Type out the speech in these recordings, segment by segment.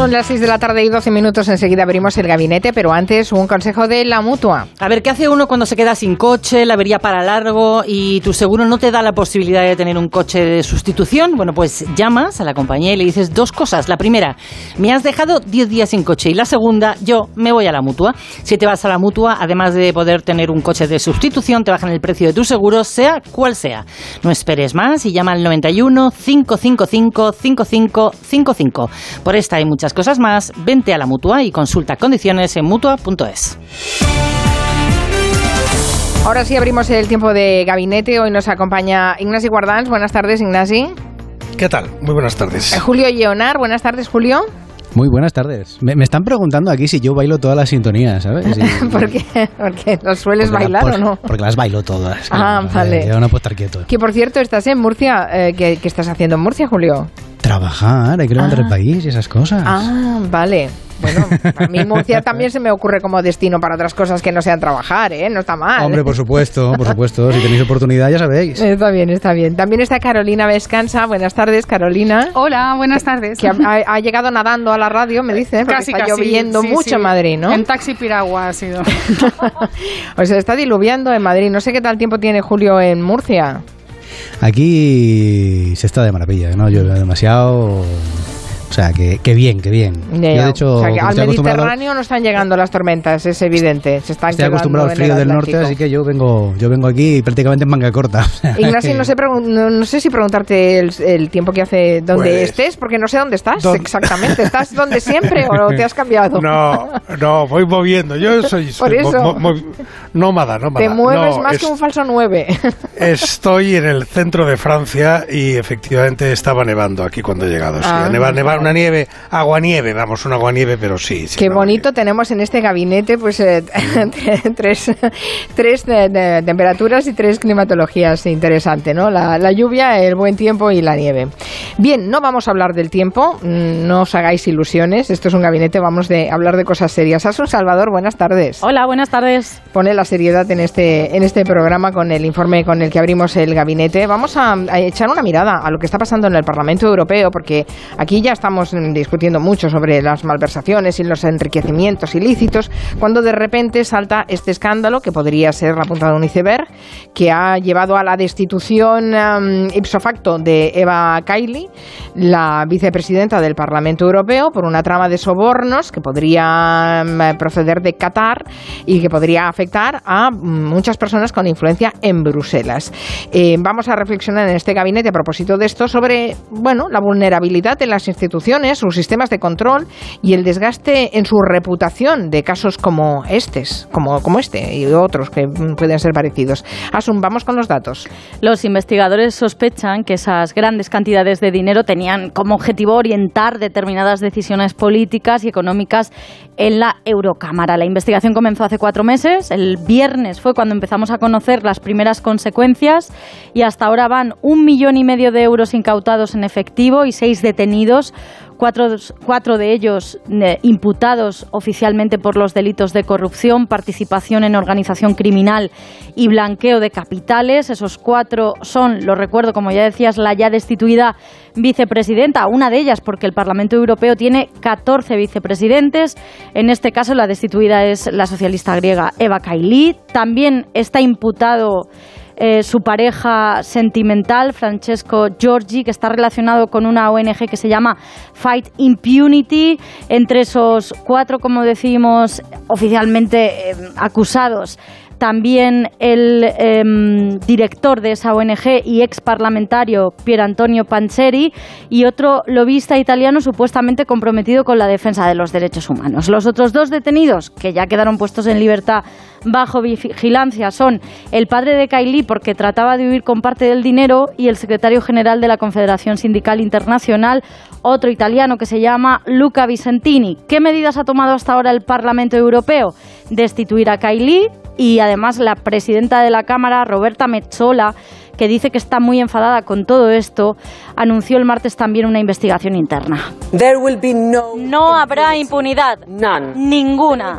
Son las 6 de la tarde y 12 minutos. Enseguida abrimos el gabinete, pero antes un consejo de la mutua. A ver, ¿qué hace uno cuando se queda sin coche, la avería para largo y tu seguro no te da la posibilidad de tener un coche de sustitución? Bueno, pues llamas a la compañía y le dices dos cosas. La primera, me has dejado 10 días sin coche. Y la segunda, yo me voy a la mutua. Si te vas a la mutua, además de poder tener un coche de sustitución, te bajan el precio de tu seguro, sea cual sea. No esperes más y llama al 91 555 5555. Por esta hay muchas cosas más, vente a la mutua y consulta condiciones en mutua.es. Ahora sí abrimos el tiempo de gabinete. Hoy nos acompaña Ignasi Guardans. Buenas tardes, Ignasi. ¿Qué tal? Muy buenas tardes. Eh, Julio Leonar. Buenas tardes, Julio. Muy buenas tardes. Me, me, están preguntando aquí si yo bailo todas las sintonías, ¿sabes? Si, ¿Por qué? ¿Porque los sueles bailar por, o no? Porque las bailo todas. Ah, claro, vale. Yo no puedo estar quieto. Que por cierto, estás en Murcia. Eh, ¿qué, ¿qué, estás haciendo en Murcia, Julio? Trabajar, hay que levantar ah. el país y esas cosas. Ah, vale. Bueno, a mí Murcia también se me ocurre como destino para otras cosas que no sean trabajar, ¿eh? No está mal. Hombre, por supuesto, por supuesto. Si tenéis oportunidad, ya sabéis. Está bien, está bien. También está Carolina Vescansa. Buenas tardes, Carolina. Hola, buenas tardes. Que ha, ha, llegado nadando a la radio, me dice, porque casi, está casi, lloviendo sí, mucho sí. en Madrid, ¿no? En taxi piragua ha sido. o sea, está diluviando en Madrid. No sé qué tal tiempo tiene Julio en Murcia. Aquí se está de maravilla, no llueve demasiado. O sea, que, que bien, que bien. Yo, de hecho, o sea, que al Mediterráneo no están llegando las tormentas, es evidente. Se están Estoy acostumbrado al frío el del norte, así que yo vengo, yo vengo aquí prácticamente en manga corta. Ignacio, no sé, no, no sé si preguntarte el, el tiempo que hace donde Pues- estés, porque no sé dónde estás ¿Dónde? exactamente. ¿Estás donde siempre o te has cambiado? No, no, voy moviendo. Yo soy, Por soy eso. mo- mo- nómada, nómada. Te mueves No, más es- que un falso 9. Estoy en el centro de Francia y efectivamente estaba nevando aquí cuando he llegado. Sí, Ah. neva, neva, una nieve, aguanieve, vamos, una aguanieve, pero sí. sí Qué bonito tenemos en este gabinete, pues eh, tres, tres de- temperaturas y tres climatologías. Interesante, ¿no? La, la lluvia, el buen tiempo y la nieve. Bien, no vamos a hablar del tiempo, mm, no os hagáis ilusiones. Esto es un gabinete, vamos de hablar de cosas serias. Asun Salvador, buenas tardes. Hola, buenas tardes. Pone la seriedad en este, en este programa con el informe con el que abrimos el gabinete. Vamos a, a echar una mirada a lo que está pasando en el Parlamento Europeo, porque aquí ya estamos mm, discutiendo mucho sobre las malversaciones y los enriquecimientos ilícitos, cuando de repente salta este escándalo, que podría ser la punta de un iceberg, que ha llevado a la destitución um, ipso facto de Eva Kaili, la vicepresidenta del Parlamento Europeo, por una trama de sobornos que podría mm, proceder de Qatar y que podría afectar a mm, muchas personas con influencia en Bruselas. Eh, vamos a reflexionar en este gabinete a propósito de esto sobre bueno, la vulnerabilidad en las instituciones, sus sistemas de control y el desgaste en su reputación de casos como estos, como, como este y otros que pueden ser parecidos. Asun, vamos con los datos. Los investigadores sospechan que esas grandes cantidades de dinero tenían como objetivo orientar determinadas decisiones políticas y económicas en la Eurocámara. La investigación comenzó hace cuatro meses. El viernes fue cuando empezamos a conocer las primeras consecuencias y hasta ahora van un millón y medio de euros incautados en efectivo y seis detenidos cuatro, cuatro de ellos eh, imputados oficialmente por los delitos de corrupción, participación en organización criminal y blanqueo de capitales. Esos cuatro son, lo recuerdo, como ya decías, la ya destituida vicepresidenta, una de ellas porque el Parlamento Europeo tiene 14 vicepresidentes. En este caso, la destituida es la socialista griega Eva Kaili. También está imputado eh, su pareja sentimental, Francesco Giorgi, que está relacionado con una ONG que se llama Fight Impunity. Entre esos cuatro, como decimos, oficialmente eh, acusados, también el eh, director de esa ONG y ex parlamentario Pier Antonio Panzeri y otro lobista italiano supuestamente comprometido con la defensa de los derechos humanos. Los otros dos detenidos, que ya quedaron puestos en libertad bajo vigilancia, son el padre de Kaili porque trataba de huir con parte del dinero y el secretario general de la Confederación Sindical Internacional, otro italiano que se llama Luca Vicentini. ¿Qué medidas ha tomado hasta ahora el Parlamento Europeo? Destituir a Kaili y además la presidenta de la Cámara, Roberta Metsola, que dice que está muy enfadada con todo esto, anunció el martes también una investigación interna. No habrá impunidad. Ninguna.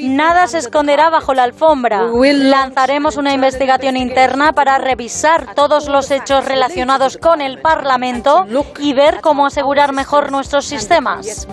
Nada se esconderá bajo la alfombra. Lanzaremos una investigación interna para revisar todos los hechos relacionados con el Parlamento y ver cómo asegurar mejor nuestros sistemas.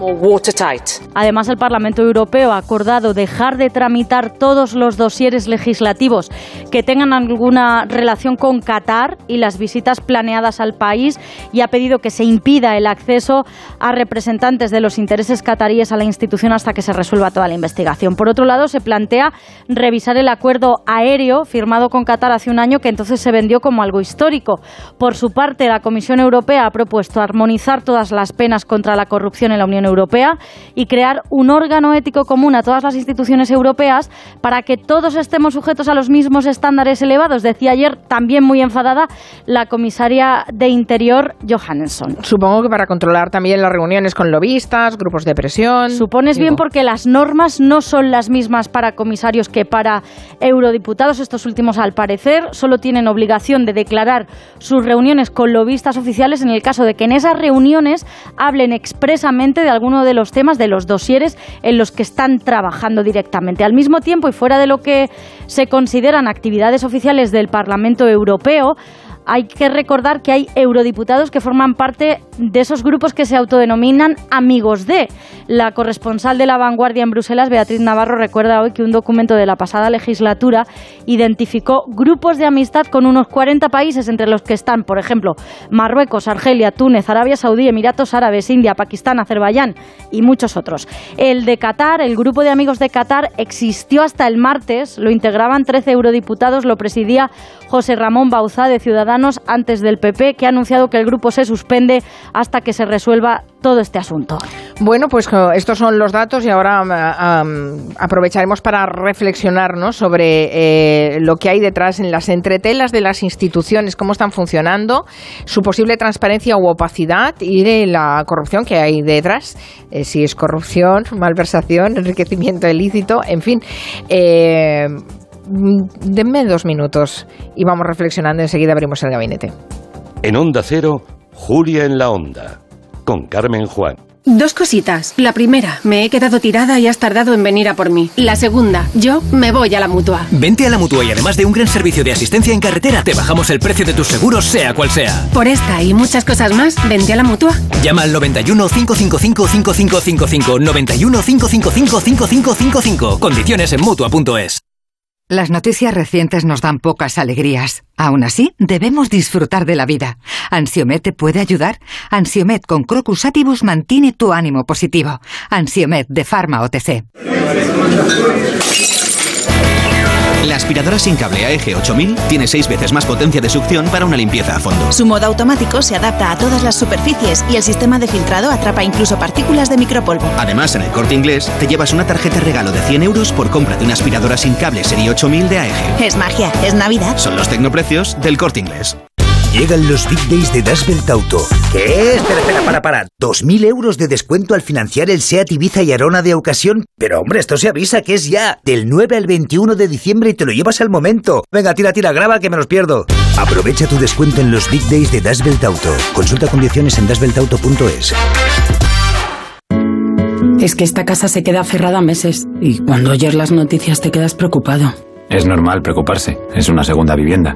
Además, el Parlamento Europeo ha acordado dejar de tramitar todos los dosieres legislativos que tengan alguna relación con Qatar y las visitas planeadas al país y ha pedido que se impida el acceso a representantes de los intereses cataríes a la institución hasta que se resuelva toda la investigación. Por otro lado, se plantea revisar el acuerdo aéreo firmado con Qatar hace un año que entonces se vendió como algo histórico. Por su parte, la Comisión Europea ha propuesto armonizar todas las penas contra la corrupción en la Unión Europea y crear un órgano ético común a todas las instituciones europeas para que todos estemos sujetos a los mismos estándares elevados. Decía ayer, también muy enfadada, la comisaria de Interior, Johansson. Supongo que para controlar también las reuniones con lobistas, grupos de presión. Supones bien porque las normas no son las mismas para comisarios que para eurodiputados. Estos últimos, al parecer, solo tienen obligación de declarar sus reuniones con lobistas oficiales en el caso de que en esas reuniones hablen expresamente de alguno de los temas de los dosieres en los que están trabajando directamente. Al mismo tiempo y fuera de lo que se consideran actividades oficiales del Parlamento Europeo, hay que recordar que hay eurodiputados que forman parte de esos grupos que se autodenominan amigos de. La corresponsal de la vanguardia en Bruselas, Beatriz Navarro, recuerda hoy que un documento de la pasada legislatura identificó grupos de amistad con unos 40 países, entre los que están, por ejemplo, Marruecos, Argelia, Túnez, Arabia Saudí, Emiratos Árabes, India, Pakistán, Azerbaiyán y muchos otros. El de Qatar, el grupo de amigos de Qatar, existió hasta el martes, lo integraban 13 eurodiputados, lo presidía José Ramón Bauzá de Ciudadanos antes del PP, que ha anunciado que el grupo se suspende hasta que se resuelva todo este asunto. Bueno, pues estos son los datos y ahora um, aprovecharemos para reflexionar sobre eh, lo que hay detrás en las entretelas de las instituciones, cómo están funcionando, su posible transparencia u opacidad y de la corrupción que hay detrás, eh, si es corrupción, malversación, enriquecimiento ilícito, en fin. Eh, denme dos minutos y vamos reflexionando. Enseguida abrimos el gabinete. En Onda Cero, Julia en la Onda, con Carmen Juan. Dos cositas. La primera, me he quedado tirada y has tardado en venir a por mí. La segunda, yo me voy a la mutua. Vente a la mutua y además de un gran servicio de asistencia en carretera, te bajamos el precio de tus seguros, sea cual sea. Por esta y muchas cosas más, vente a la mutua. Llama al 91 555 5555. 91 555 5555. Condiciones en mutua.es. Las noticias recientes nos dan pocas alegrías. Aún así, debemos disfrutar de la vida. ¿Ansiomet te puede ayudar? Ansiomet con Crocus Atibus mantiene tu ánimo positivo. Ansiomet de Pharma OTC. La aspiradora sin cable AEG 8000 tiene 6 veces más potencia de succión para una limpieza a fondo. Su modo automático se adapta a todas las superficies y el sistema de filtrado atrapa incluso partículas de micropolvo. Además, en el corte inglés te llevas una tarjeta regalo de 100 euros por compra de una aspiradora sin cable serie 8000 de AEG. Es magia, es Navidad. Son los tecnoprecios del corte inglés. Llegan los Big Days de Das Auto. ¿Qué? Espera, espera, para, para. ¿2.000 euros de descuento al financiar el SEAT Ibiza y Arona de ocasión? Pero hombre, esto se avisa que es ya. Del 9 al 21 de diciembre y te lo llevas al momento. Venga, tira, tira, graba que me los pierdo. Aprovecha tu descuento en los Big Days de Das Auto. Consulta condiciones en dasbeltauto.es. Es que esta casa se queda cerrada meses y cuando oyes las noticias te quedas preocupado. Es normal preocuparse, es una segunda vivienda.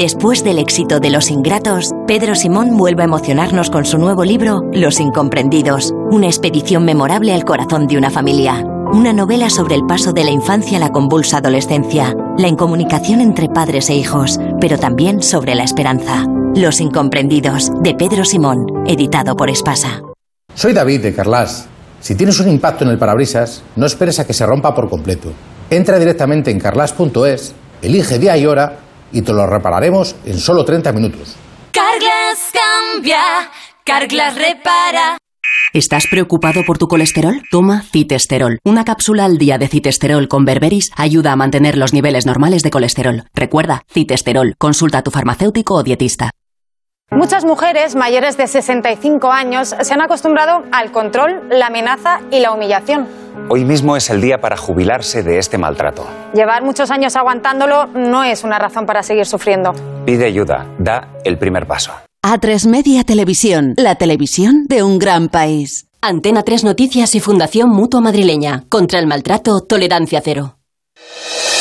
Después del éxito de Los Ingratos, Pedro Simón vuelve a emocionarnos con su nuevo libro, Los Incomprendidos, una expedición memorable al corazón de una familia. Una novela sobre el paso de la infancia a la convulsa adolescencia, la incomunicación entre padres e hijos, pero también sobre la esperanza. Los Incomprendidos, de Pedro Simón, editado por Espasa. Soy David de Carlas. Si tienes un impacto en el parabrisas, no esperes a que se rompa por completo. Entra directamente en carlas.es, elige día y hora y te lo repararemos en solo 30 minutos. Carglass cambia, Carglass repara. ¿Estás preocupado por tu colesterol? Toma citesterol. Una cápsula al día de citesterol con berberis ayuda a mantener los niveles normales de colesterol. Recuerda, citesterol. Consulta a tu farmacéutico o dietista. Muchas mujeres mayores de 65 años se han acostumbrado al control, la amenaza y la humillación. Hoy mismo es el día para jubilarse de este maltrato. Llevar muchos años aguantándolo no es una razón para seguir sufriendo. Pide ayuda, da el primer paso. A3 Media Televisión, la televisión de un gran país. Antena 3 Noticias y Fundación Mutua Madrileña. Contra el maltrato, tolerancia cero.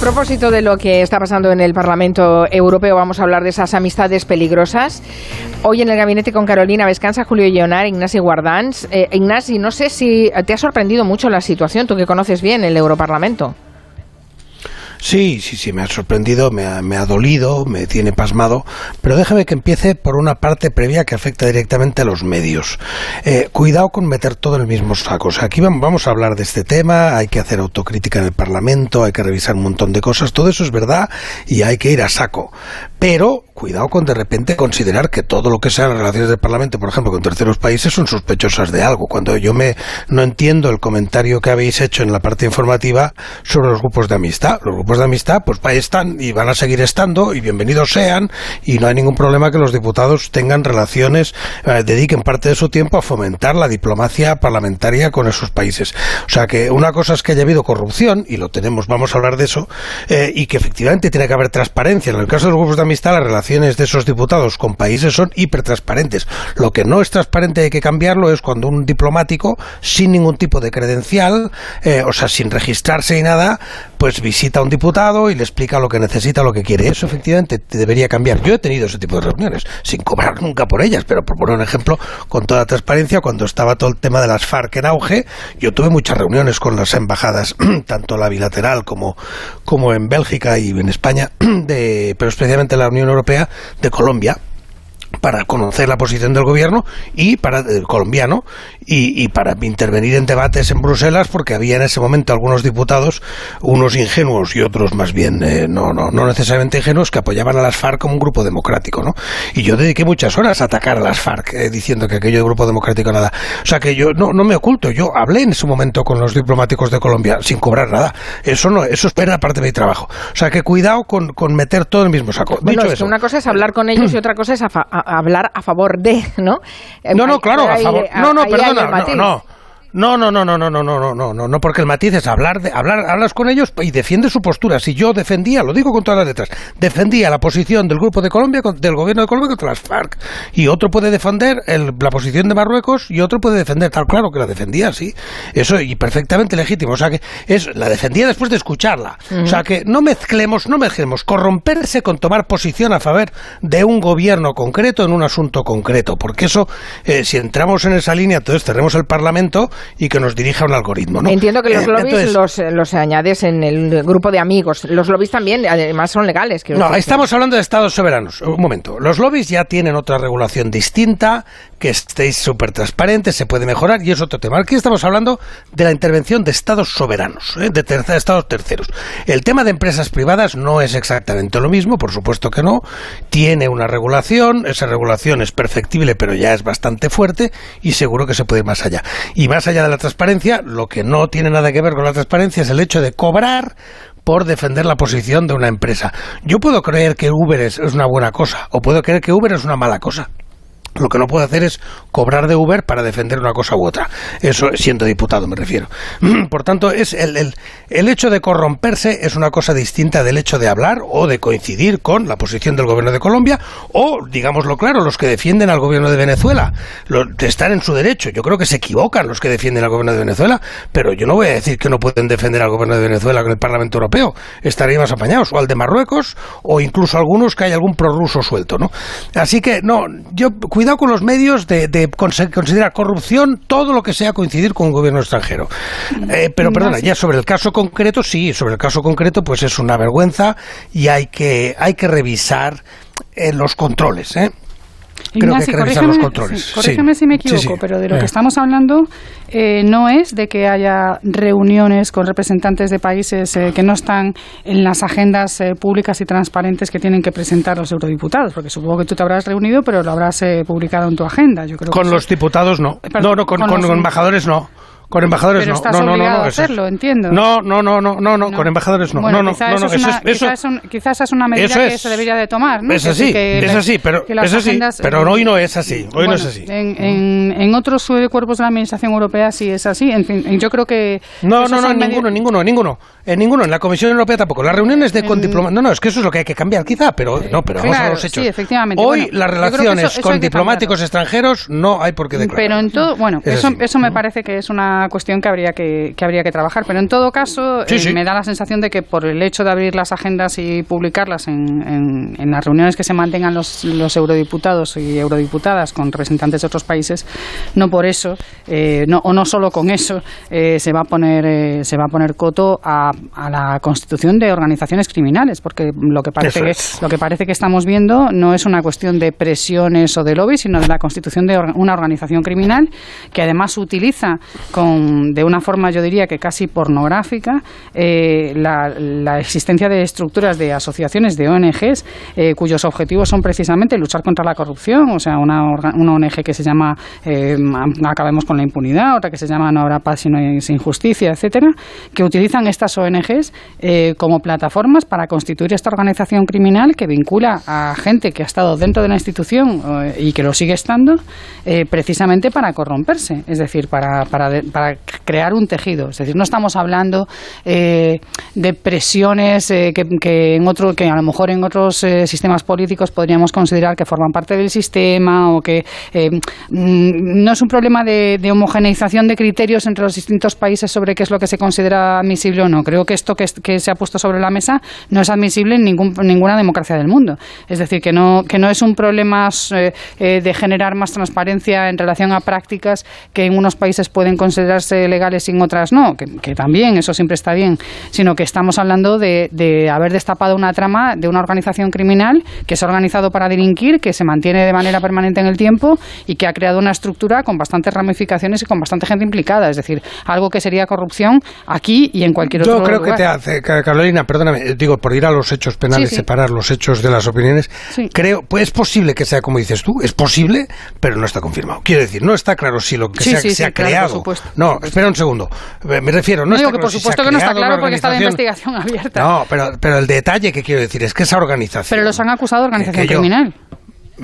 Propósito de lo que está pasando en el Parlamento Europeo, vamos a hablar de esas amistades peligrosas. Hoy en el gabinete con Carolina Vescanza, Julio Lleonar, Ignasi Guardans. Eh, Ignasi, no sé si te ha sorprendido mucho la situación, tú que conoces bien el Europarlamento. Sí, sí, sí, me ha sorprendido, me ha, me ha, dolido, me tiene pasmado, pero déjame que empiece por una parte previa que afecta directamente a los medios. Eh, cuidado con meter todo en el mismo saco. O sea, aquí vamos a hablar de este tema, hay que hacer autocrítica en el Parlamento, hay que revisar un montón de cosas, todo eso es verdad y hay que ir a saco. Pero cuidado con de repente considerar que todo lo que sean relaciones del Parlamento, por ejemplo, con terceros países, son sospechosas de algo. Cuando yo me no entiendo el comentario que habéis hecho en la parte informativa sobre los grupos de amistad. Los grupos de amistad, pues ahí están y van a seguir estando y bienvenidos sean y no hay ningún problema que los diputados tengan relaciones, eh, dediquen parte de su tiempo a fomentar la diplomacia parlamentaria con esos países. O sea que una cosa es que haya habido corrupción y lo tenemos, vamos a hablar de eso, eh, y que efectivamente tiene que haber transparencia. En el caso de los grupos de amistad, las relaciones de esos diputados con países son hipertransparentes. Lo que no es transparente y hay que cambiarlo es cuando un diplomático, sin ningún tipo de credencial, eh, o sea, sin registrarse ni nada, pues visita a un diputado y le explica lo que necesita, lo que quiere. Eso efectivamente debería cambiar. Yo he tenido ese tipo de reuniones, sin cobrar nunca por ellas, pero por poner un ejemplo, con toda transparencia, cuando estaba todo el tema de las FARC en auge, yo tuve muchas reuniones con las embajadas, tanto la bilateral como, como en Bélgica y en España, de, pero especialmente la Unión Europea de Colombia para conocer la posición del gobierno y para el colombiano y, y, para intervenir en debates en Bruselas porque había en ese momento algunos diputados unos ingenuos y otros más bien eh, no, no no necesariamente ingenuos que apoyaban a las FARC como un grupo democrático no y yo dediqué muchas horas a atacar a las FARC eh, diciendo que aquello de grupo democrático nada. O sea que yo no, no me oculto yo hablé en ese momento con los diplomáticos de Colombia sin cobrar nada. Eso no eso es pena parte de mi trabajo. O sea que cuidado con, con meter todo en el mismo saco. Bueno, Dicho es eso, una cosa es hablar con ellos y otra cosa es a, a hablar a favor de, ¿no? No, no, claro, a favor. No, no, perdona, no, no. No, no, no, no, no, no, no, no, no, no, no, porque el matiz es hablar, de, hablar, hablas con ellos y defiendes su postura. Si yo defendía, lo digo con todas las letras, defendía la posición del grupo de Colombia, del gobierno de Colombia contra las FARC, y otro puede defender el- la posición de Marruecos y otro puede defender, tal claro que la defendía, sí, eso y perfectamente legítimo, o sea que es la defendía después de escucharla, o sea que no mezclemos, no mezclemos corromperse con tomar posición a favor de un gobierno concreto en un asunto concreto, porque eso, eh, si entramos en esa línea, entonces cerremos el Parlamento y que nos dirija un algoritmo, ¿no? Entiendo que los Eh, lobbies entonces- los, los añades en el grupo de amigos. Los lobbies también, además, son legales. No, decir. estamos hablando de estados soberanos. Un momento. Los lobbies ya tienen otra regulación distinta, que estéis súper transparentes, se puede mejorar y es otro tema. Aquí estamos hablando de la intervención de estados soberanos, ¿eh? de tercer- estados terceros. El tema de empresas privadas no es exactamente lo mismo, por supuesto que no. Tiene una regulación, esa regulación es perfectible, pero ya es bastante fuerte y seguro que se puede ir más allá. Y más allá de la transparencia, lo que no tiene nada que ver con la transparencia es el hecho de cobrar por defender la posición de una empresa. Yo puedo creer que Uber es, es una buena cosa o puedo creer que Uber es una mala cosa. Lo que no puedo hacer es cobrar de Uber para defender una cosa u otra. Eso siendo diputado me refiero. Por tanto, es el, el, el hecho de corromperse es una cosa distinta del hecho de hablar o de coincidir con la posición del gobierno de Colombia o, digámoslo claro, los que defienden al gobierno de Venezuela. Lo- están en su derecho. Yo creo que se equivocan los que defienden al gobierno de Venezuela, pero yo no voy a decir que no pueden defender al gobierno de Venezuela con el Parlamento Europeo. Estarían más apañados. O al de Marruecos o incluso algunos que hay algún prorruso suelto, ¿no? Así que, no, yo cuidado con los medios de, considerar corrupción todo lo que sea coincidir con un gobierno extranjero. Eh, pero No, perdona, ya sobre el caso concreto, sí, sobre el caso concreto, pues es una vergüenza y hay que, hay que revisar eh, los controles, ¿eh? Creo Ignacio, que revisar los controles. sí, corrígeme Sí. si me equivoco, sí. pero de lo Eh. que estamos hablando eh, no es de que haya reuniones con representantes de países eh, que no están en las agendas eh, públicas y transparentes que tienen que presentar los eurodiputados, porque supongo que tú te habrás reunido, pero lo habrás eh, publicado en tu agenda. Yo creo Con que los diputados no. Perdón, no, no, con, con con los- embajadores no. Con embajadores Pero no. estás no, no, no, obligado no, a eso es- hacerlo, entiendo. No, no, no, no, no, no, con embajadores no. Bueno, no, no, quizá no, eso no, es eso una, es- eso- quizá es un- quizá esa es una medida Eso que es- se debería de tomar, ¿no? Es Que- así, que es así, pero que es así, agendas- pero hoy no es así, hoy no es Bueno, así. En, en, en otros cuerpos de la Administración Europea sí es así. En fin, yo creo que... No, no, no, ninguno, ninguno, ninguno. En ninguno, en la Comisión Europea tampoco. Las reuniones de con diplomáticos. No, no, es que eso es lo que hay que cambiar, quizá, pero no, pero vamos a los hechos. sí, efectivamente. Hoy Bueno, las relaciones eso- eso con diplomáticos extranjeros no hay por qué declarar. Pero en todo, bueno, Es eso, así. eso me parece que es una cuestión que habría que, que habría que trabajar. Pero en todo caso, Sí, eh, sí. me da la sensación de que por el hecho de abrir las agendas y publicarlas en, en- en las reuniones que se mantengan los, los eurodiputados y eurodiputadas con representantes de otros países, no por eso, eh, no, o no solo con eso, eh, se va a poner se va a poner coto a, a la constitución de organizaciones criminales, porque lo que parece es. lo que parece que estamos viendo no es una cuestión de presiones o de lobby, sino de la constitución de una organización criminal que además utiliza con, de una forma, yo diría que casi pornográfica, eh, la, la existencia de estructuras de asociaciones de ONGs eh, cuyos objetivos son precisamente luchar contra la corrupción, o sea, una, una ONG que se llama eh, Acabemos con la impunidad, otra que se llama No habrá paz sino sin justicia, etcétera, que utilizan estas ONGs eh, como plataformas para constituir esta organización criminal que vincula a gente que ha estado dentro de la institución eh, y que lo sigue estando eh, precisamente para corromperse, es decir, para, para, crear un tejido. Es decir, no estamos hablando de presiones que, en otro, que a lo mejor en otros sistemas políticos podríamos considerar que forman parte del sistema o que mm, no es un problema de, de homogeneización de criterios entre los distintos países sobre qué es lo que se considera admisible o no. Creo que esto que, se ha puesto sobre la mesa no es admisible en ningún, ninguna democracia del mundo. Es decir, que no, que no es un problema eh, eh, de generar más transparencia en relación a prácticas que en unos países pueden considerarse legales y en otras no, que, que también, eso siempre está bien, sino que estamos hablando de, de haber destapado una trama de una organización criminal que se ha organizado para delinquir, que se mantiene de manera permanente en el tiempo y que ha creado una estructura con bastantes ramificaciones y con bastante gente implicada. Es decir, algo que sería corrupción aquí y en cualquier otro Yo creo lugar. que te hace, Ca- Carolina, perdóname, eh, digo, por ir a los hechos penales, Sí, sí. separar los hechos de las opiniones, Sí. creo, pues es posible que sea como dices tú, es posible, pero no está confirmado. Quiero decir, no está claro si lo que Sí, se ha, se claro, por creado. supuesto. no, espera un segundo. Me me refiero, no, No está digo que claro por si se supuesto ha que no está claro porque está la investigación abierta. No, pero, pero el detalle que quiero decir es que esa organización. Pero los han acusado de organización que yo- criminal.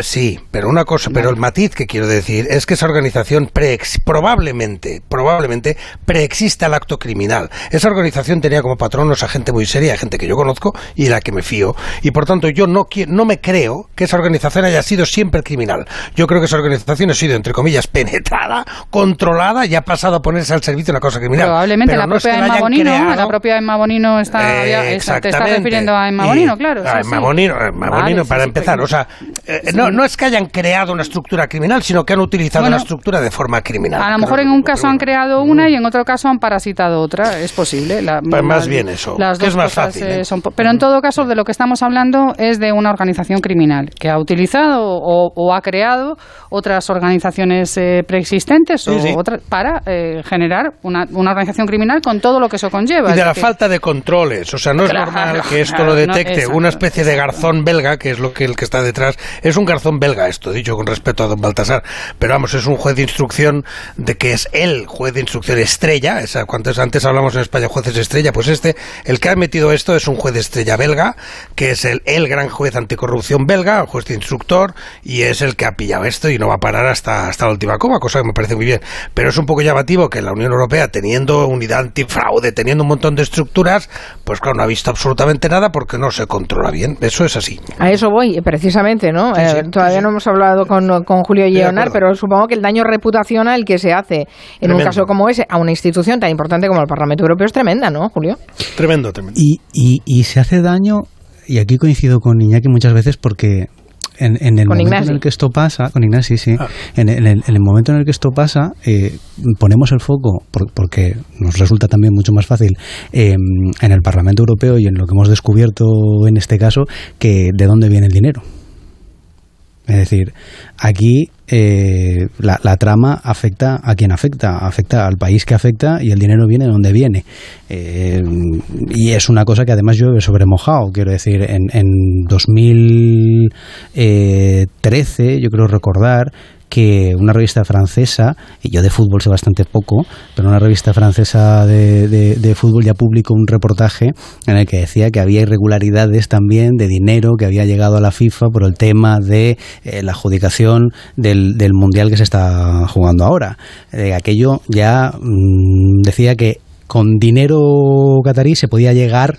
Sí, pero una cosa, pero el matiz que quiero decir es que esa organización preex- probablemente, probablemente preexista al acto criminal. Esa organización tenía como patronos a gente muy seria, gente que yo conozco y de la que me fío, y por tanto yo no no me creo que esa organización haya sido siempre criminal. Yo creo que esa organización ha sido entre comillas penetrada, controlada y ha pasado a ponerse al servicio de una cosa criminal. Probablemente Pero la no es que propia la Emma Bonino, creado- la propia Emma Bonino está, Eh, te está exactamente. refiriendo a Emma Bonino, claro. a Emma. Bonino, Emma Vale, Bonino, sí, para sí, empezar. O sea, eh, Sí. No, no es que hayan creado una estructura criminal, sino que han utilizado Bueno, la estructura de forma criminal. A lo mejor en un caso han creado una y en otro caso han parasitado otra, es posible. La- Pues más bien eso, las dos es más cosas, fácil, eh, ¿eh? son pero en todo caso de lo que estamos hablando es de una organización criminal que ha utilizado o, o ha creado otras organizaciones eh, preexistentes o Sí, sí. otras para eh, generar una, una organización criminal con todo lo que eso conlleva. Y de la falta de controles. O sea, no es normal que esto claro, lo no, detecte exacto, una especie de garzón belga, que es lo que el que está detrás. Es un garzón belga esto, dicho con respeto a don Baltasar. Pero vamos, es un juez de instrucción de que es el juez de instrucción estrella. Esa, cuantos antes hablamos en España jueces estrella, pues este, el que ha metido esto es un juez de estrella belga, que es el, el gran juez anticorrupción belga, el juez de instructor, y es el que ha pillado esto y no va a parar hasta, hasta la última coma, cosa que me parece muy bien. Pero es un poco llamativo que la Unión Europea, teniendo unidad antifraude, teniendo un montón de estructuras, pues claro, no ha visto absolutamente nada porque no se controla bien. Eso es así. A eso voy, precisamente, ¿no? Sí, sí, Eh, todavía no hemos hablado con, con Julio Lleonar, pero supongo que el daño reputacional que se hace en un caso como ese a una institución tan importante como el Parlamento Europeo es tremenda, ¿no, Julio? Tremendo, tremendo. Y, y, y se hace daño, y aquí coincido con Iñaki muchas veces porque en, el momento en el que esto pasa, con Ignacio, sí, ah. en, el, momento en el que esto pasa, eh, ponemos el foco, porque nos resulta también mucho más fácil, em, en el Parlamento Europeo y en lo que hemos descubierto en este caso, que de dónde viene el dinero. Es decir, aquí eh, la, trama afecta a quien afecta, afecta al país que afecta y el dinero viene de donde viene. Eh, y es una cosa que además yo he sobremojado. Quiero decir, en, en 2013, yo creo recordar, que una revista francesa, y yo de fútbol sé bastante poco, pero una revista francesa de, de, fútbol ya publicó un reportaje en el que decía que había irregularidades también de dinero que había llegado a la FIFA por el tema de eh, la adjudicación del, del, mundial que se está jugando ahora. Eh, aquello ya mm, decía que con dinero catarí se podía llegar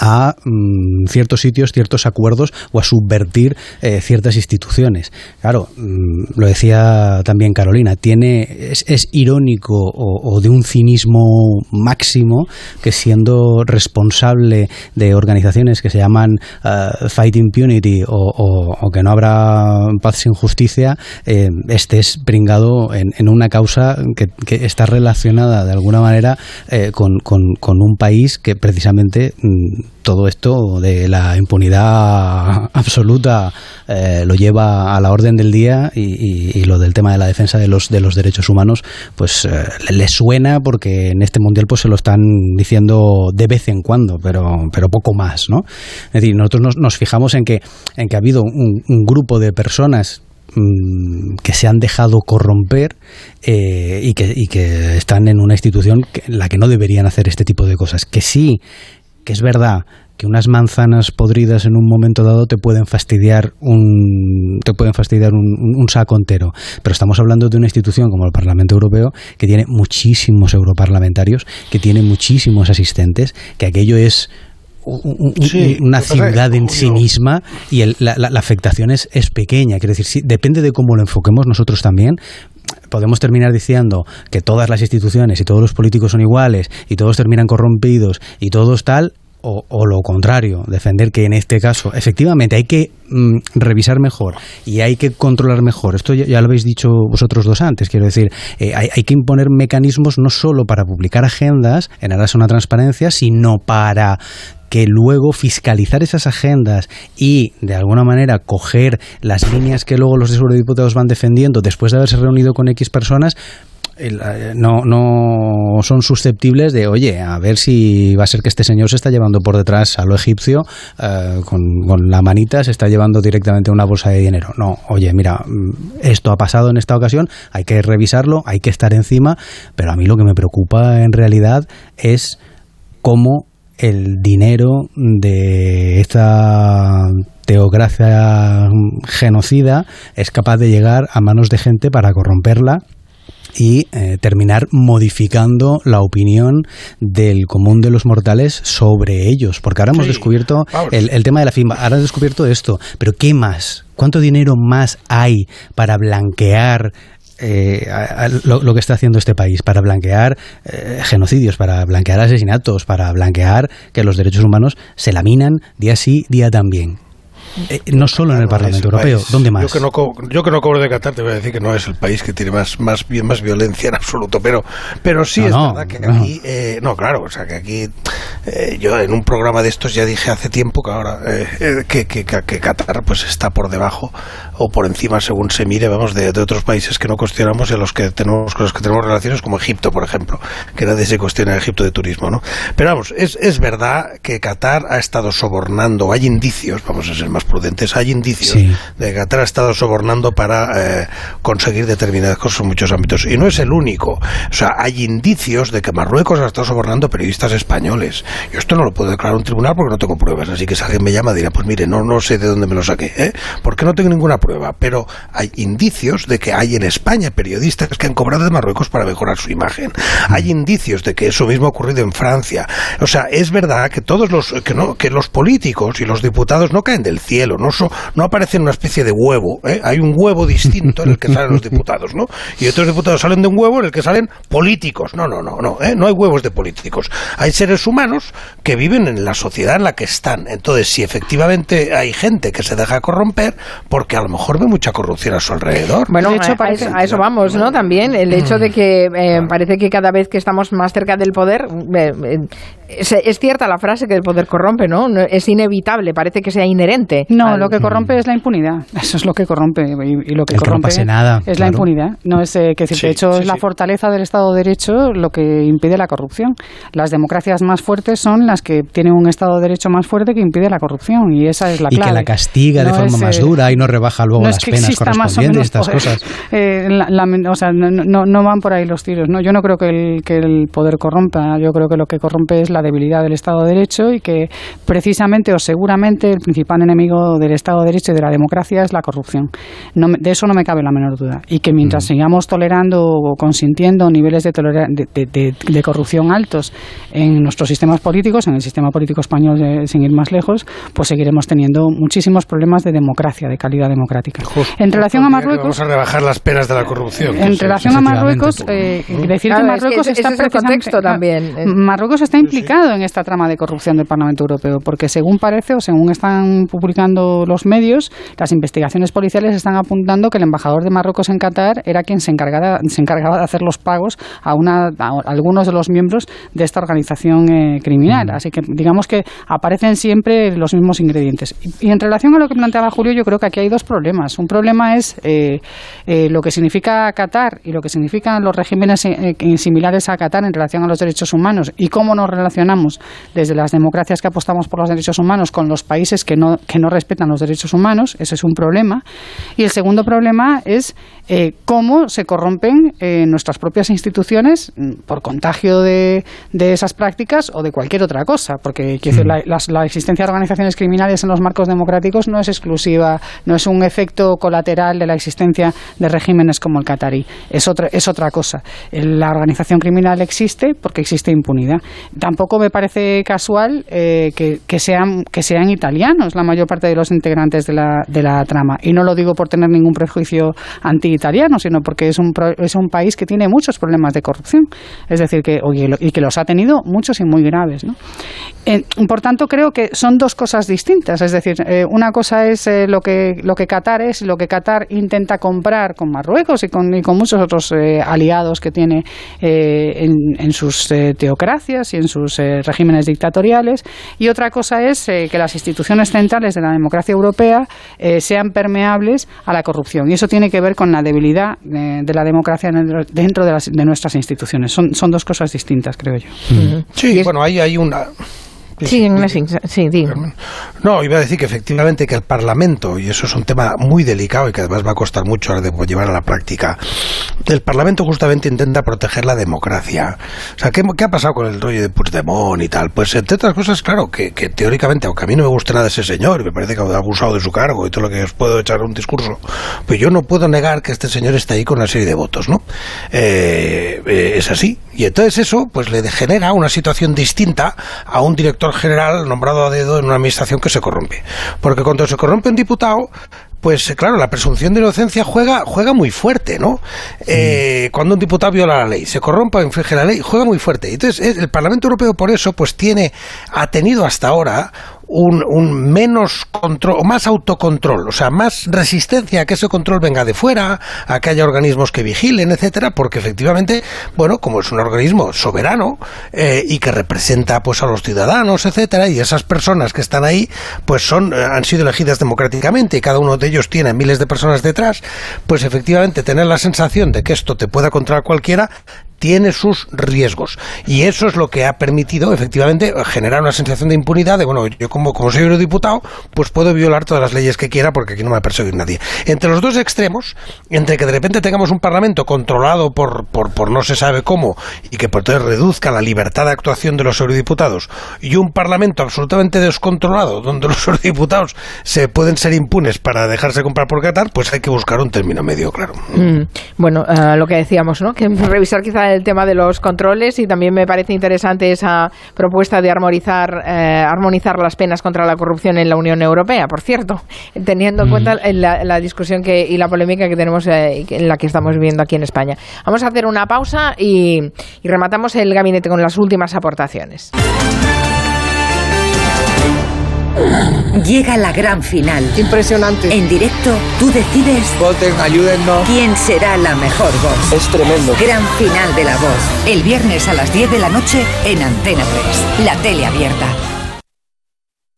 a mm, ciertos sitios, ciertos acuerdos o a subvertir eh, ciertas instituciones. Claro, mm, lo decía también Carolina, tiene es, irónico o, de un cinismo máximo que siendo responsable de organizaciones que se llaman uh, Fight Impunity o, que no habrá paz sin justicia, eh, estés pringado en, una causa que, está relacionada de alguna manera eh, con, con, un país que precisamente mm, todo esto de la impunidad absoluta eh, lo lleva a la orden del día y, lo del tema de la defensa de los de los derechos humanos pues eh, le suena porque en este mundial pues se lo están diciendo de vez en cuando pero pero poco más no es decir nosotros nos, fijamos en que en que ha habido un, grupo de personas mm, que se han dejado corromper eh, y, que, y que están en una institución en la que no deberían hacer este tipo de cosas. Que sí que es verdad que unas manzanas podridas en un momento dado te pueden fastidiar un te pueden fastidiar un, saco entero pero estamos hablando de una institución como el Parlamento Europeo que tiene muchísimos europarlamentarios que tiene muchísimos asistentes que aquello es una ciudad en sí misma y la, afectación es, es pequeña. Quiero decir, depende de cómo lo enfoquemos nosotros también, podemos terminar diciendo que todas las instituciones y todos los políticos son iguales y todos terminan corrompidos y todos tal, o, lo contrario, defender que en este caso efectivamente hay que mm, revisar mejor y hay que controlar mejor. Esto ya, lo habéis dicho vosotros dos antes, quiero decir, eh, hay, que imponer mecanismos no solo para publicar agendas en aras de una transparencia, sino para que luego fiscalizar esas agendas y de alguna manera coger las líneas que luego los eurodiputados van defendiendo después de haberse reunido con X personas, no, no son susceptibles de, oye, a ver si va a ser que este señor se está llevando por detrás a lo egipcio eh, con, la manita, se está llevando directamente una bolsa de dinero. No, oye, mira, mm, esto ha pasado en esta ocasión, hay que revisarlo, hay que estar encima, pero a mí lo que me preocupa en realidad es cómo el dinero de esta teocracia genocida es capaz de llegar a manos de gente para corromperla y eh, terminar modificando la opinión del común de los mortales sobre ellos. Porque ahora hemos descubierto el, tema de la firma, ahora hemos descubierto esto, pero ¿qué más? ¿Cuánto dinero más hay para blanquear eh, lo, que está haciendo este país para blanquear eh, genocidios, para blanquear asesinatos, para blanquear que los derechos humanos se laminan día sí, día también. Eh, no solo en el Parlamento Europeo, ¿dónde más? Yo que, no, yo que no cobro de Qatar te voy a decir que no es el país que tiene más más más violencia en absoluto, pero pero sí es verdad que aquí eh, no claro, o sea que aquí eh, yo en un programa de estos ya dije hace tiempo que ahora que, que, que, Qatar pues está por debajo o por encima según se mire, vamos de, otros países que no cuestionamos y a los que tenemos con los que tenemos relaciones como Egipto, por ejemplo, que nadie se cuestiona en Egipto de turismo, ¿no? Pero vamos, es es verdad que Qatar ha estado sobornando, hay indicios, vamos a ser más prudentes. Hay indicios de que Qatar ha estado sobornando para eh, conseguir determinadas cosas en muchos ámbitos. Y no es el único. O sea, hay indicios de que Marruecos ha estado sobornando periodistas españoles. Yo esto no lo puedo declarar un tribunal porque no tengo pruebas. Así que si alguien me llama dirá, pues mire, no, no sé de dónde me lo saqué. ¿eh? Porque no tengo ninguna prueba. Pero hay indicios de que hay en España periodistas que han cobrado de Marruecos para mejorar su imagen. Hay indicios de que eso mismo ha ocurrido en Francia. O sea, es verdad que todos los, que, no, que los políticos y los diputados no caen del cielo cielo, no, no aparece en una especie de huevo, ¿eh? hay un huevo distinto en el que salen los diputados, ¿no? Y otros diputados salen de un huevo en el que salen políticos, no, no, no, no, ¿eh? no hay huevos de políticos, hay seres humanos que viven en la sociedad en la que están, entonces si efectivamente hay gente que se deja corromper, porque a lo mejor ve mucha corrupción a su alrededor. Bueno, de hecho, a, eso, vamos, ¿no? También el hecho de que eh, parece que cada vez que estamos más cerca del poder, es, cierta la frase que el poder corrompe, ¿no? Es inevitable, parece que sea inherente. No, lo que corrompe es la impunidad. Eso es lo que corrompe. Y, lo que corrompe es la impunidad. No es eh, que, de hecho, es la fortaleza del Estado de Derecho lo que impide la corrupción. Las democracias más fuertes son las que tienen un Estado de Derecho más fuerte que impide la corrupción. Y esa es la clave. Y que la castiga de forma más eh, dura y no rebaja luego las penas correspondientes, estas cosas. Eh, o sea, no, no, van por ahí los tiros. ¿no? Yo no creo que el, que el poder corrompa. Yo creo que lo que corrompe es la debilidad del Estado de Derecho y que precisamente o seguramente el principal enemigo del Estado de Derecho y de la democracia es la corrupción. No, de eso no me cabe la menor duda. Y que mientras sigamos tolerando o consintiendo niveles de, de, corrupción altos en nuestros sistemas políticos, en el sistema político español eh, sin ir más lejos, pues seguiremos teniendo muchísimos problemas de democracia, de calidad democrática. en relación a Marruecos... Vamos a rebajar las penas de la corrupción. En relación a Marruecos, eh, decir que Marruecos está... contexto también. Marruecos está implicado en esta trama de corrupción del Parlamento Europeo, porque según parece o según están publicando los medios, las investigaciones policiales están apuntando que el embajador de Marruecos en Qatar era quien se encargaba, se encargaba de hacer los pagos a, una, algunos de los miembros de esta organización eh, criminal. Así que digamos que aparecen siempre los mismos ingredientes. Y, en relación a lo que planteaba Julio, yo creo que aquí hay dos problemas. Un problema es eh, eh, lo que significa Qatar y lo que significan los regímenes similares a Qatar en relación a los derechos humanos y cómo nos relacionamos desde las democracias que apostamos por los derechos humanos con los países que no, que no respetan los derechos humanos. Ese es un problema. Y el segundo problema es eh, cómo se corrompen eh, nuestras propias instituciones mm, por contagio de, de, esas prácticas o de cualquier otra cosa. Porque mm. la, existencia de organizaciones criminales en los marcos democráticos no es exclusiva, no es un efecto colateral de la existencia de regímenes como el qatarí. Es otra, es otra cosa. La organización criminal existe porque existe impunidad. Tampoco me parece casual eh, que, sean, que sean italianos la mayor parte de los integrantes de la, de la trama. Y no lo digo por tener ningún prejuicio anti-italiano, sino porque es un, es un país que tiene muchos problemas de corrupción. Es decir, que, y que los ha tenido muchos y muy graves. ¿no? por tanto, creo que son dos cosas distintas. Es decir, eh, una cosa es eh, lo, que, lo que Qatar es y lo que Qatar intenta comprar con Marruecos y con, y con muchos otros aliados que tiene en, en, sus teocracias y en sus regímenes dictatoriales. Y otra cosa es que las instituciones centrales de la democracia europea sean permeables a la corrupción. Y eso tiene que ver con la debilidad de, la democracia dentro de, las, de nuestras instituciones. Son, son dos cosas distintas, creo yo. Sí, bueno, ahí hay una Sí, sí, No, iba a decir que efectivamente que el Parlamento, y eso es un tema muy delicado y que además va a costar mucho de llevar a la práctica, el Parlamento justamente intenta proteger la democracia. O sea, ¿qué, ha pasado con el rollo de Puigdemont y tal? Pues entre otras cosas, claro, que, teóricamente, aunque a mí no me gusta nada ese señor, y me parece que ha abusado de su cargo y todo lo que os puedo echar un discurso, pues yo no puedo negar que este señor está ahí con una serie de votos, ¿no? Eh, eh, es así. Y entonces eso, pues le genera una situación distinta a un director general nombrado a dedo en una administración que se corrompe. Porque cuando se corrompe un diputado, pues eh, claro, la presunción de inocencia juega, juega muy fuerte, ¿no? Eh, cuando un diputado viola la ley, se corrompe o infringe la ley, juega muy fuerte. Entonces, el Parlamento Europeo por eso, pues tiene, ha tenido hasta ahora un, menos control, o más autocontrol, o sea, más resistencia a que ese control venga de fuera, a que haya organismos que vigilen, etcétera, porque efectivamente, bueno, como es un organismo soberano eh, y que representa pues a los ciudadanos, etcétera, y esas personas que están ahí, pues son, eh, han sido elegidas democráticamente y cada uno de ellos tiene miles de personas detrás, pues efectivamente tener la sensación de que esto te pueda controlar cualquiera tiene sus riesgos. Y eso es lo que ha permitido, efectivamente, generar una sensación de impunidad de, bueno, yo como, como soy eurodiputado, pues puedo violar todas las leyes que quiera porque aquí no me va a perseguir nadie. Entre los dos extremos, entre que de repente tengamos un parlamento controlado por, por, no se sabe cómo y que por entonces reduzca la libertad de actuación de los eurodiputados y un parlamento absolutamente descontrolado donde los eurodiputados se pueden ser impunes para dejarse comprar por Qatar, pues hay que buscar un término medio, claro. Mm. bueno, eh, lo que decíamos, ¿no? Que revisar quizá está el tema de los controles y también me parece interesante esa propuesta de armonizar, eh, armonizar las penas contra la corrupción en la Unión Europea, por cierto, teniendo en cuenta la, discusión que, y la polémica que tenemos eh, en la que estamos viviendo aquí en España. Vamos a hacer una pausa y, y rematamos el gabinete con las últimas aportaciones. Llega la gran final. Impresionante. En directo, tú decides. Voten, ayúdennos. ¿Quién será la mejor voz? Es tremendo. Gran final de la voz. El viernes a las 10 de la noche en Antena 3. La tele abierta.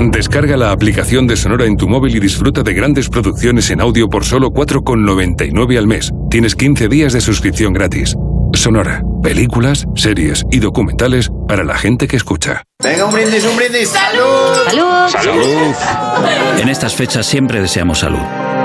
Descarga la aplicación de Sonora en tu móvil y disfruta de grandes producciones en audio por solo 4,99 al mes. Tienes 15 días de suscripción gratis. Sonora, películas, series y documentales para la gente que escucha. Venga, un brindis, un brindis. ¡Salud! ¡Salud! ¡Salud! En estas fechas siempre deseamos salud.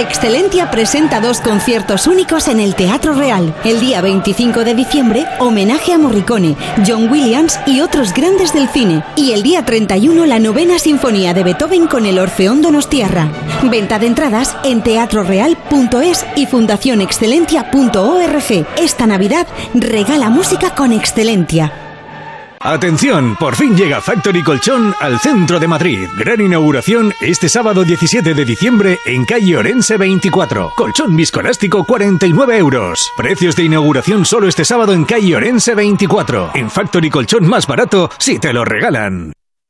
Excelentia presenta dos conciertos únicos en el Teatro Real. El día 25 de diciembre, homenaje a Morricone, John Williams y otros grandes del cine. Y el día 31, la novena sinfonía de Beethoven con el Orfeón Donostiarra. Venta de entradas en teatroreal.es y fundacionexcelentia.org. Esta Navidad regala música con Excelentia. Atención, por fin llega Factory Colchón al centro de Madrid. Gran inauguración este sábado 17 de diciembre en calle Orense 24. Colchón viscoelástico 49 euros. Precios de inauguración solo este sábado en calle Orense 24. En Factory Colchón más barato si te lo regalan.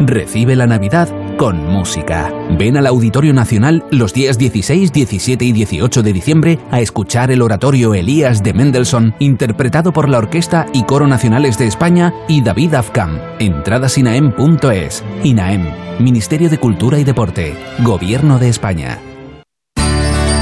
Recibe la Navidad con música. Ven al Auditorio Nacional los días 16, 17 y 18 de diciembre a escuchar el oratorio Elías de Mendelssohn, interpretado por la Orquesta y Coro Nacionales de España y David Afkam. Entradas INAEM.es. INAEM, Ministerio de Cultura y Deporte, Gobierno de España.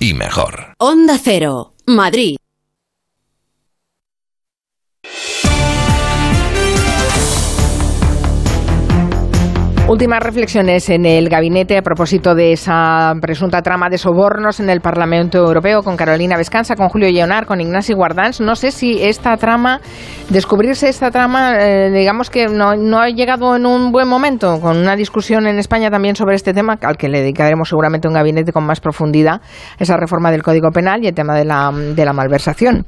y mejor. Onda Cero, Madrid. Últimas reflexiones en el gabinete a propósito de esa presunta trama de sobornos en el Parlamento Europeo con Carolina Vescanza, con Julio Leonar, con Ignacio Guardans. No sé si esta trama, descubrirse esta trama, eh, digamos que no, no, ha llegado en un buen momento, con una discusión en España también sobre este tema, al que le dedicaremos seguramente un gabinete con más profundidad, esa reforma del Código Penal y el tema de la, de la malversación.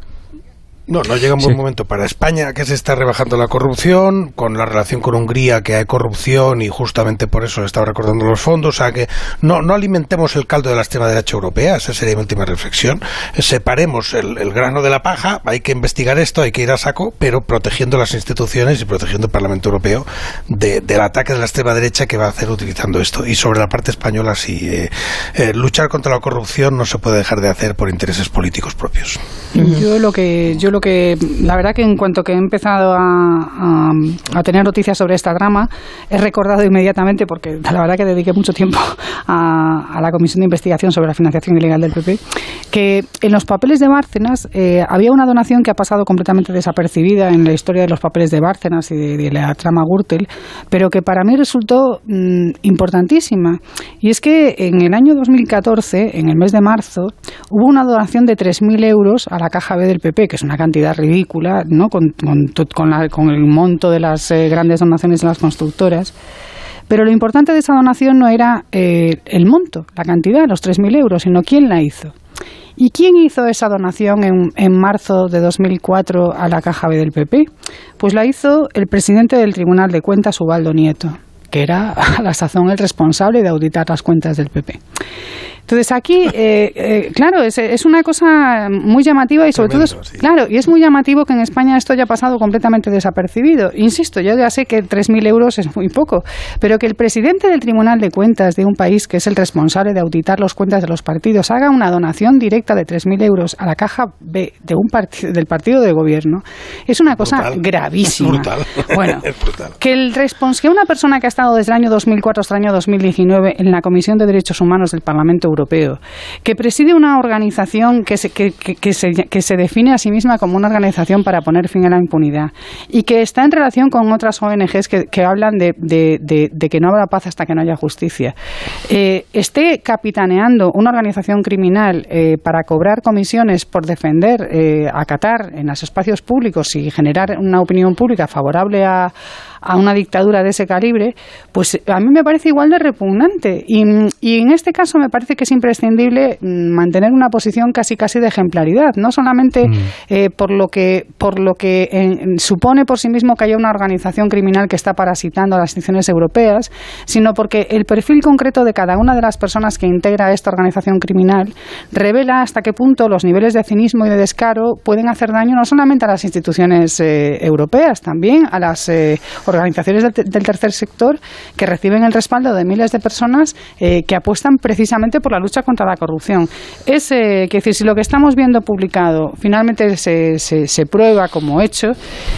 No, no llega un buen momento para España, que se está rebajando la corrupción, con la relación con Hungría, que hay corrupción y justamente por eso le está recordando los fondos. O sea, que no, no alimentemos el caldo de la extrema derecha europea, esa sería mi última reflexión. Separemos el, el, grano de la paja, hay que investigar esto, hay que ir a saco, pero protegiendo las instituciones y protegiendo el Parlamento Europeo de, del ataque de la extrema derecha que va a hacer utilizando esto. Y sobre la parte española, sí, eh, eh, luchar contra la corrupción no se puede dejar de hacer por intereses políticos propios. Yo lo que. Yo lo que, la verdad que en cuanto que he empezado a, a, tener noticias sobre esta drama, he recordado inmediatamente, porque la verdad que dediqué mucho tiempo a, la Comisión de Investigación sobre la Financiación Ilegal del PP, que en los papeles de Bárcenas eh, había una donación que ha pasado completamente desapercibida en la historia de los papeles de Bárcenas y de, de la trama Gürtel, pero que para mí resultó mmm, importantísima. Y es que en el año 2014, en el mes de marzo, hubo una donación de 3.000 euros a la Caja B del PP, que es una cantidad ridícula, ¿no? con, con, con, la, con el monto de las eh, grandes donaciones de las constructoras. Pero lo importante de esa donación no era eh, el monto, la cantidad, los 3.000 euros, sino quién la hizo. ¿Y quién hizo esa donación en, en, marzo de 2004 a la Caja B del PP? Pues la hizo el presidente del Tribunal de Cuentas, Ubaldo Nieto, que era a la sazón el responsable de auditar las cuentas del PP. Entonces aquí, eh, eh, claro, es, es, una cosa muy llamativa y sobre Tremendo, todo, es, sí. claro, y es muy llamativo que en España esto haya pasado completamente desapercibido. Insisto, yo ya sé que 3.000 euros es muy poco, pero que el presidente del Tribunal de Cuentas de un país que es el responsable de auditar las cuentas de los partidos haga una donación directa de 3.000 euros a la caja B de un part del partido de gobierno es una cosa brutal. gravísima. Brutal. Bueno, brutal. que el que una persona que ha estado desde el año 2004 hasta el año 2019 en la Comisión de Derechos Humanos del Parlamento Europeo, que preside una organización que se, que, que, se, que se define a sí misma como una organización para poner fin a la impunidad y que está en relación con otras ONGs que, que hablan de, de, de, de, que no habrá paz hasta que no haya justicia, eh, esté capitaneando una organización criminal eh, para cobrar comisiones por defender eh, a Qatar en los espacios públicos y generar una opinión pública favorable a a una dictadura de ese calibre, pues a mí me parece igual de repugnante. Y, y, en este caso me parece que es imprescindible mantener una posición casi casi de ejemplaridad, no solamente mm. eh, por lo que, por lo que en, supone por sí mismo que haya una organización criminal que está parasitando a las instituciones europeas, sino porque el perfil concreto de cada una de las personas que integra esta organización criminal revela hasta qué punto los niveles de cinismo y de descaro pueden hacer daño no solamente a las instituciones eh, europeas, también a las eh, organizaciones del, del, tercer sector que reciben el respaldo de miles de personas eh, que apuestan precisamente por la lucha contra la corrupción. Es eh, que decir, si lo que estamos viendo publicado finalmente se, se, se prueba como hecho,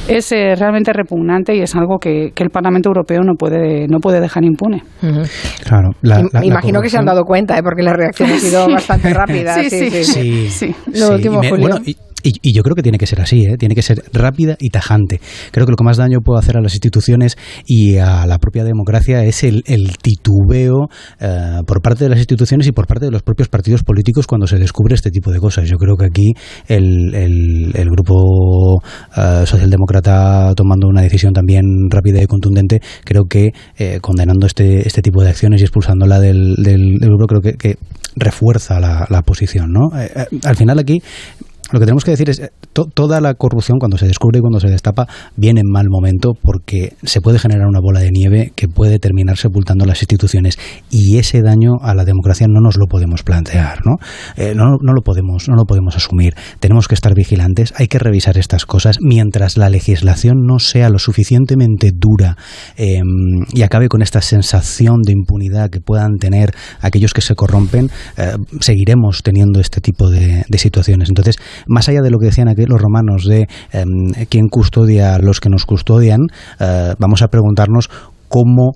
es eh, realmente repugnante y es algo que, que, el Parlamento Europeo no puede, no puede dejar impune. Uh -huh. Claro. La, la, Me imagino que se han dado cuenta, porque la reacción ha sido sí. bastante rápida. Sí, sí, sí. sí. Lo último, me, Julio. Bueno, y, Y, yo creo que tiene que ser así, ¿eh? tiene que ser rápida y tajante. Creo que lo que más daño puede hacer a las instituciones y a la propia democracia es el, titubeo eh, por parte de las instituciones y por parte de los propios partidos políticos cuando se descubre este tipo de cosas. Yo creo que aquí el, el, grupo eh, socialdemócrata tomando una decisión también rápida y contundente, creo que eh, condenando este, este tipo de acciones y expulsándola del, del, grupo, creo que, que refuerza la, la posición. ¿no? al final aquí lo que tenemos que decir es eh, toda la corrupción cuando se descubre y cuando se destapa viene en mal momento porque se puede generar una bola de nieve que puede terminar sepultando las instituciones y ese daño a la democracia no nos lo podemos plantear, ¿no? Eh, no, no, lo podemos no lo podemos asumir. Tenemos que estar vigilantes, hay que revisar estas cosas mientras la legislación no sea lo suficientemente dura em, y acabe con esta sensación de impunidad que puedan tener aquellos que se corrompen, eh, seguiremos teniendo este tipo de, de situaciones. Entonces más allá de lo que decían aquí los romanos de em, quién custodia a los que nos custodian, eh, vamos a preguntarnos cómo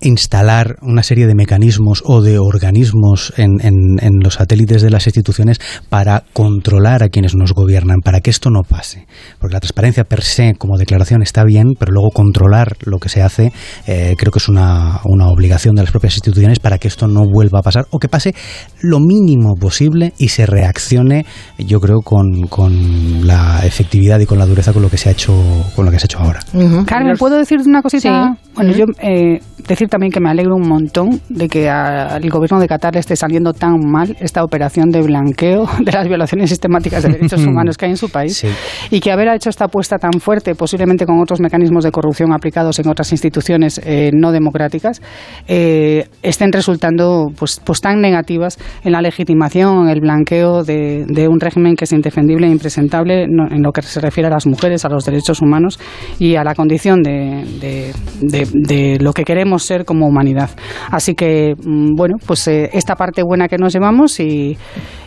instalar una serie de mecanismos o de organismos en, en, los satélites de las instituciones para controlar a quienes nos gobiernan, para que esto no pase. Porque la transparencia per se como declaración está bien, pero luego controlar lo que se hace eh, creo que es una, una obligación de las propias instituciones para que esto no vuelva a pasar o que pase lo mínimo posible y se reaccione, yo creo, con, con la efectividad y con la dureza con lo que se ha hecho, con lo que se ha hecho ahora. Carmen, ¿puedo decirte una cosita? Bueno, yo eh, decir también que me alegro un montón de que al gobierno de Qatar le esté saliendo tan mal esta operación de blanqueo de las violaciones sistemáticas de derechos humanos que hay en su país y que haber hecho esta apuesta tan fuerte, posiblemente con otros mecanismos de corrupción aplicados en otras instituciones eh, no democráticas, eh, estén resultando pues, pues tan negativas en la legitimación, en el blanqueo de, un régimen que es indefendible e impresentable en lo que se refiere a las mujeres, a los derechos humanos y a la condición de, de lo que queremos ser como humanidad. Así que, mm, bueno, pues eh, esta parte buena que nos llevamos y,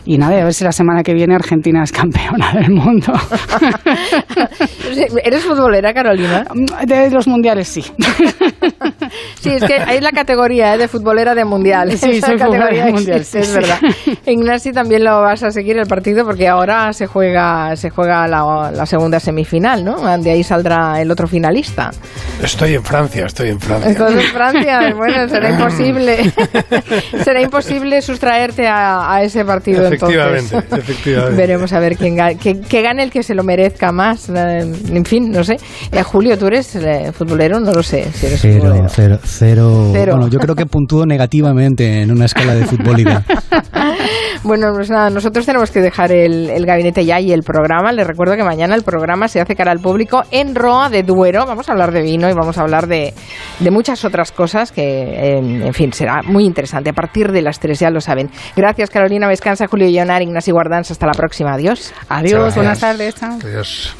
y nada, a ver si la semana que viene Argentina es campeona del mundo. ¿Eres futbolera, Carolina? De los mundiales, sí. Sí, es que hay la categoría ¿eh? de futbolera de mundial. Sí, soy futbolera de mundial, sí, es verdad. Ignasi también lo vas a seguir el partido porque ahora se juega se juega la, la, segunda semifinal, ¿no? De ahí saldrá el otro finalista. Estoy en Francia, estoy en Francia. Entonces Francia, bueno, será imposible será imposible sustraerte a, a ese partido efectivamente, efectivamente. Veremos a ver quién gane, que, gane el que se lo merezca más. Eh, en fin, no sé. Eh, Julio, ¿tú eres eh, futbolero? No lo sé. Si eres cero, cero, cero, Bueno, yo creo que puntúo negativamente en una escala de futbolidad. bueno, pues nada, nosotros tenemos que dejar el, gabinete ya y el programa. Les recuerdo que mañana el programa se hace cara al público en Roa de Duero. Vamos a hablar de vino y vamos a hablar de, de muchas otras cosas que, en, fin, será muy interesante. A partir de las tres, ya lo saben. Gracias, Carolina Vescanza, Julio Leonar, Ignacio Guardans. Hasta la próxima. Adiós. Adiós. Buenas tardes. Adiós.